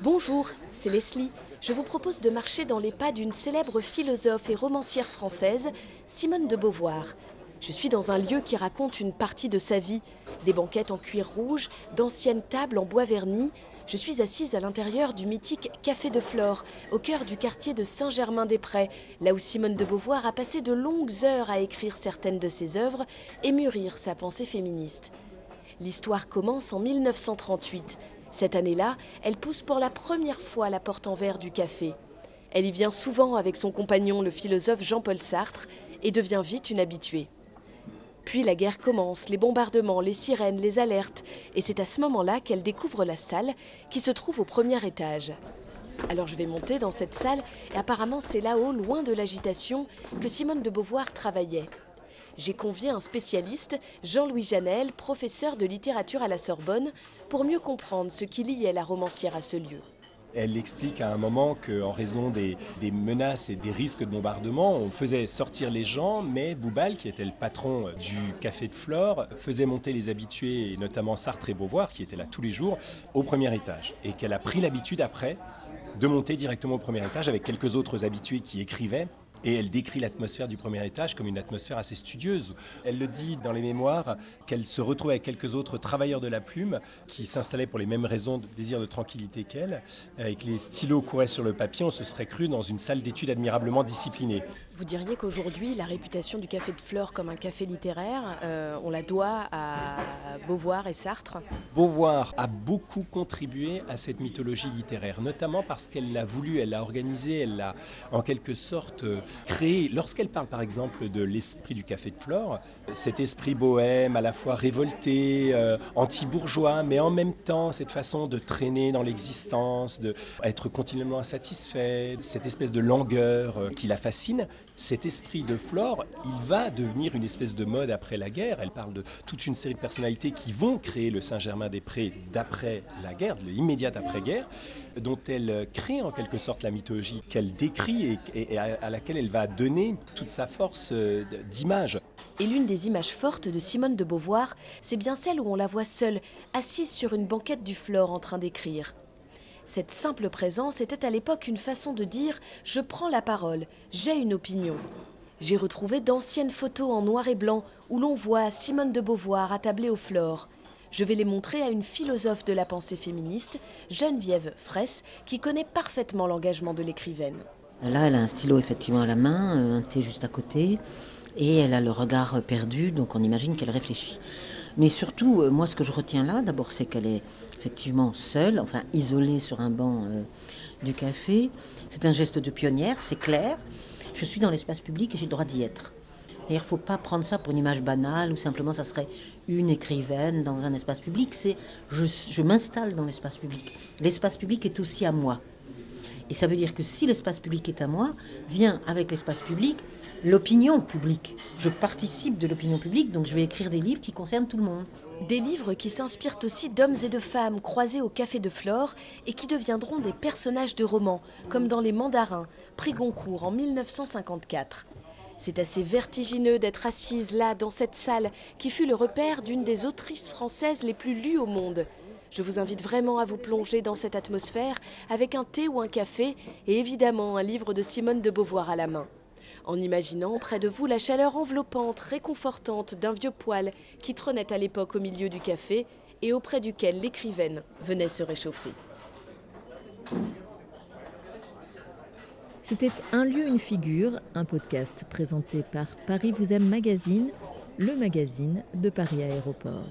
Bonjour, c'est Leslie. Je vous propose de marcher dans les pas d'une célèbre philosophe et romancière française, Simone de Beauvoir. Je suis dans un lieu qui raconte une partie de sa vie, des banquettes en cuir rouge, d'anciennes tables en bois verni. Je suis assise à l'intérieur du mythique Café de Flore, au cœur du quartier de Saint-Germain-des-Prés, là où Simone de Beauvoir a passé de longues heures à écrire certaines de ses œuvres et mûrir sa pensée féministe. L'histoire commence en 1938. Cette année-là, elle pousse pour la première fois la porte en verre du café. Elle y vient souvent avec son compagnon, le philosophe Jean-Paul Sartre, et devient vite une habituée. Puis la guerre commence, les bombardements, les sirènes, les alertes, et c'est à ce moment-là qu'elle découvre la salle qui se trouve au premier étage. Alors je vais monter dans cette salle, et apparemment c'est là-haut, loin de l'agitation, que Simone de Beauvoir travaillait j'ai convié un spécialiste, Jean-Louis Janel, professeur de littérature à la Sorbonne, pour mieux comprendre ce qui liait la romancière à ce lieu. Elle explique à un moment qu'en raison des, menaces et des risques de bombardement, on faisait sortir les gens, mais Boubal, qui était le patron du café de Flore, faisait monter les habitués, notamment Sartre et Beauvoir, qui étaient là tous les jours, au premier étage. Et qu'elle a pris l'habitude après de monter directement au premier étage avec quelques autres habitués qui écrivaient et elle décrit l'atmosphère du premier étage comme une atmosphère assez studieuse. Elle le dit dans les mémoires qu'elle se retrouvait avec quelques autres travailleurs de la plume qui s'installaient pour les mêmes raisons de désir de tranquillité qu'elle, et que les stylos couraient sur le papier. On se serait cru dans une salle d'études admirablement disciplinée. Vous diriez qu'aujourd'hui, la réputation du Café de Flore comme un café littéraire, euh, on la doit à Beauvoir et Sartre Beauvoir a beaucoup contribué à cette mythologie littéraire, notamment parce qu'elle l'a voulu, elle l'a organisée, elle l'a en quelque sorte créer, lorsqu'elle parle par exemple de l'esprit du café de Flore, cet esprit bohème, à la fois révolté, euh, anti-bourgeois, mais en même temps cette façon de traîner dans l'existence, d'être continuellement insatisfait, cette espèce de langueur euh, qui la fascine, cet esprit de Flore, il va devenir une espèce de mode après la guerre. Elle parle de toute une série de personnalités qui vont créer le Saint-Germain-des-Prés d'après la guerre, de l'immédiate après-guerre, dont elle crée en quelque sorte la mythologie qu'elle décrit et, à laquelle elle va donner toute sa force euh, d'image. Et l'une des images fortes de Simone de Beauvoir, c'est bien celle où on la voit seule, assise sur une banquette du Flore en train d'écrire. Cette simple présence était à l'époque une façon de dire ⁇ Je prends la parole, j'ai une opinion ⁇ J'ai retrouvé d'anciennes photos en noir et blanc où l'on voit Simone de Beauvoir attablée au Flore. Je vais les montrer à une philosophe de la pensée féministe, Geneviève Fraisse, qui connaît parfaitement l'engagement de l'écrivaine. Là, elle a un stylo effectivement à la main, euh, un thé juste à côté, et elle a le regard perdu, donc on imagine qu'elle réfléchit. Mais surtout, euh, moi, ce que je retiens là, d'abord, c'est qu'elle est effectivement seule, enfin isolée sur un banc euh, du café. C'est un geste de pionnière, c'est clair. Je suis dans l'espace public et j'ai le droit d'y être. Il ne faut pas prendre ça pour une image banale ou simplement ça serait une écrivaine dans un espace public. C'est je m'installe dans l'espace public. L'espace public est aussi à moi. Et ça veut dire que si l'espace public est à moi, vient avec l'espace public l'opinion publique. Je participe de l'opinion publique, donc je vais écrire des livres qui concernent tout le monde. Des livres qui s'inspirent aussi d'hommes et de femmes croisés au Café de Flore et qui deviendront des personnages de romans, comme dans Les Mandarins, prix Goncourt en 1954. C'est assez vertigineux d'être assise là, dans cette salle, qui fut le repère d'une des autrices françaises les plus lues au monde. Je vous invite vraiment à vous plonger dans cette atmosphère avec un thé ou un café et évidemment un livre de Simone de Beauvoir à la main. En imaginant près de vous la chaleur enveloppante, réconfortante d'un vieux poêle qui trônait à l'époque au milieu du café et auprès duquel l'écrivaine venait se réchauffer. C'était Un lieu, une figure, un podcast présenté par Paris vous aime magazine, le magazine de Paris Aéroport.